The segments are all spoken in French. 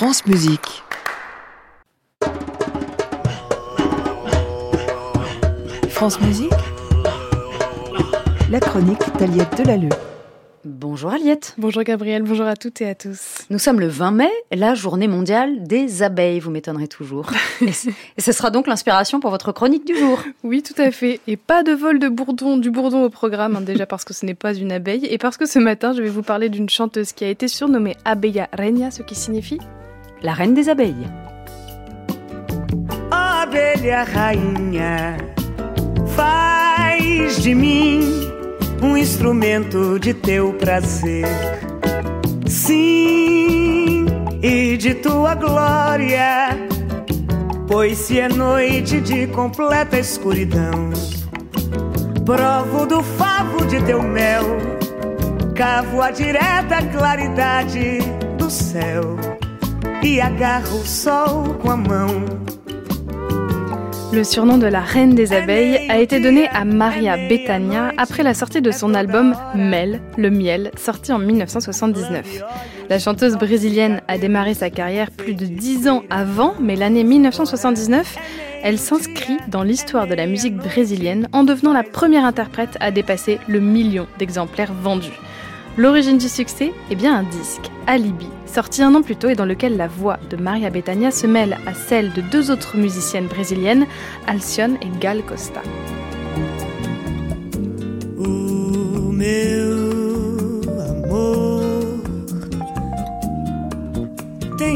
France Musique. France Musique. La chronique d'Aliette Delalleux. Bonjour Aliette. Bonjour Gabriel, bonjour à toutes et à tous. Nous sommes le 20 mai, la journée mondiale des abeilles, vous m'étonnerez toujours. et, ce sera donc l'inspiration pour votre chronique du jour. Oui, tout à fait. Et pas de vol de bourdon, du bourdon au programme, hein, déjà parce que ce n'est pas une abeille, et parce que ce matin, je vais vous parler d'une chanteuse qui a été surnommée Abeilla Reina, ce qui signifie la reine des abeilles. Abelha rainha, faz de mim um instrumento de teu prazer. Sim, e de tua glória, pois se é noite de completa escuridão, provo do favo de teu mel, cavo a direta claridade do céu e agarro o sol com a mão. Le surnom de la reine des abeilles a été donné à Maria Bethania après la sortie de son album Mel, le miel, sorti en 1979. La chanteuse brésilienne a démarré sa carrière plus de dix ans avant, mais l'année 1979, elle s'inscrit dans l'histoire de la musique brésilienne en devenant la première interprète à dépasser le million d'exemplaires vendus. L'origine du succès est bien un disque, Alibi, sorti un an plus tôt et dans lequel la voix de Maria Bethania se mêle à celle de deux autres musiciennes brésiliennes, Alcione et Gal Costa.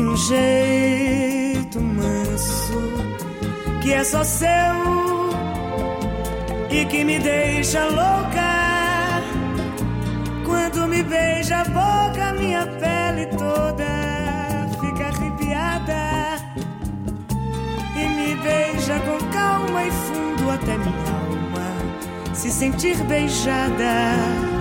Um jeito que é só seu e me deixa louca. Quando me beija a boca, minha pele toda fica arrepiada. E me beija com calma e fundo até minha alma se sentir beijada.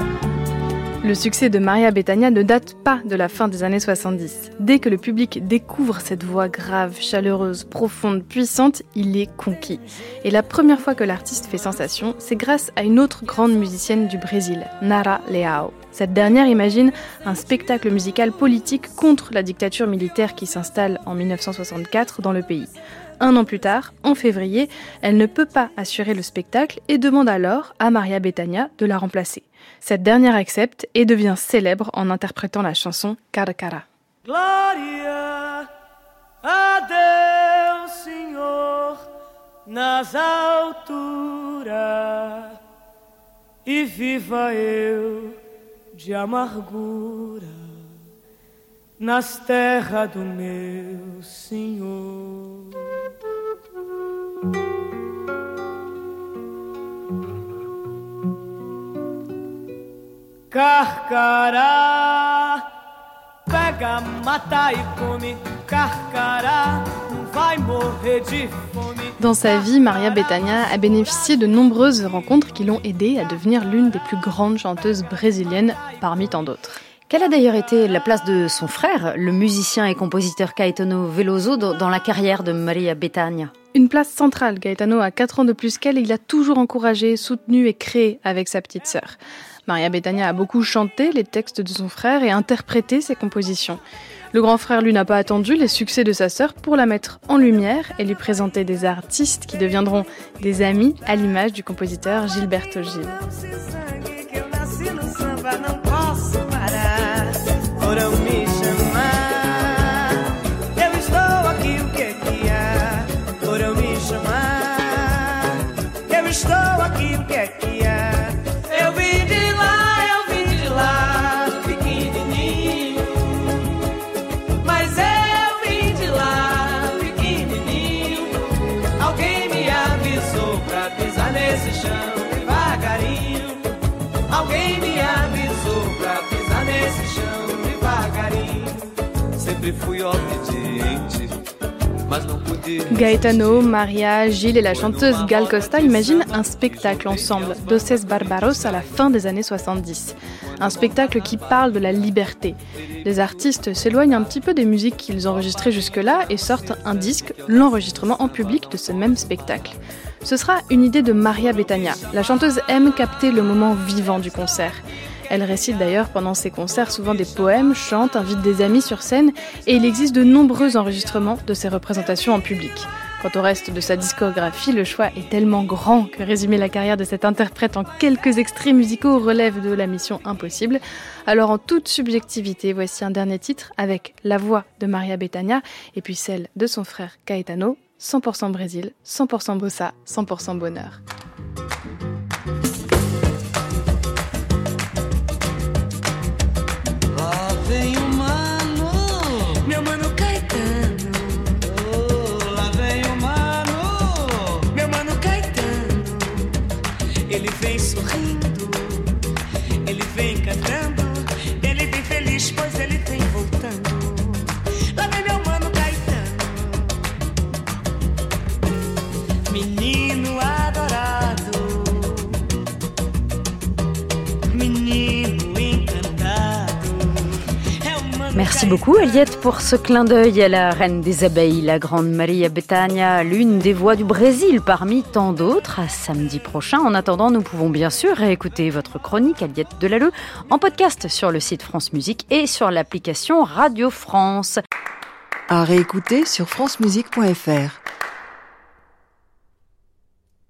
Le succès de Maria Bethania ne date pas de la fin des années 70. Dès que le public découvre cette voix grave, chaleureuse, profonde, puissante, il est conquis. Et la première fois que l'artiste fait sensation, c'est grâce à une autre grande musicienne du Brésil, Nara Leao. Cette dernière imagine un spectacle musical politique contre la dictature militaire qui s'installe en 1964 dans le pays. Un an plus tard, en février, elle ne peut pas assurer le spectacle et demande alors à Maria Bethania de la remplacer. Cette dernière accepte et devient célèbre en interprétant la chanson Cara Cara. Glória a Deus, Senhor, nas alturas, e viva eu de amargura nas terras do meu Senhor. Carcará, pega, mata e come. Carcará, não vai morrer de fome. Dans sa vie, Maria Bethania a bénéficié de nombreuses rencontres qui l'ont aidée à devenir l'une des plus grandes chanteuses brésiliennes parmi tant d'autres. Quelle a d'ailleurs été la place de son frère, le musicien et compositeur Caetano Veloso, dans la carrière de Maria Bethania? Une place centrale. Gaetano a 4 ans de plus qu'elle et il a toujours encouragé, soutenu et créé avec sa petite sœur. Maria Bethania a beaucoup chanté les textes de son frère et interprété ses compositions. Le grand frère, lui, n'a pas attendu les succès de sa sœur pour la mettre en lumière et lui présenter des artistes qui deviendront des amis à l'image du compositeur Gilberto Gil. Gaetano, Maria, Gilles et la chanteuse Gal Costa imaginent un spectacle ensemble, Doces Barbaros, à la fin des années 70. Un spectacle qui parle de la liberté. Les artistes s'éloignent un petit peu des musiques qu'ils enregistraient jusque-là et sortent un disque, l'enregistrement en public de ce même spectacle. Ce sera une idée de Maria Bethania. La chanteuse aime capter le moment vivant du concert. Elle récite d'ailleurs pendant ses concerts souvent des poèmes, chante, invite des amis sur scène et il existe de nombreux enregistrements de ses représentations en public. Quant au reste de sa discographie, le choix est tellement grand que résumer la carrière de cette interprète en quelques extraits musicaux relève de la mission impossible. Alors en toute subjectivité, voici un dernier titre avec la voix de Maria Bethania et puis celle de son frère Caetano, 100% Brésil, 100% bossa, 100% bonheur. sourire. Merci beaucoup Eliette pour ce clin d'œil à la reine des abeilles, la grande Maria Betania, l'une des voix du Brésil parmi tant d'autres. Samedi prochain. En attendant, nous pouvons bien sûr réécouter votre chronique Eliette Delalleux en podcast sur le site France Musique et sur l'application Radio France. À réécouter sur francemusique.fr.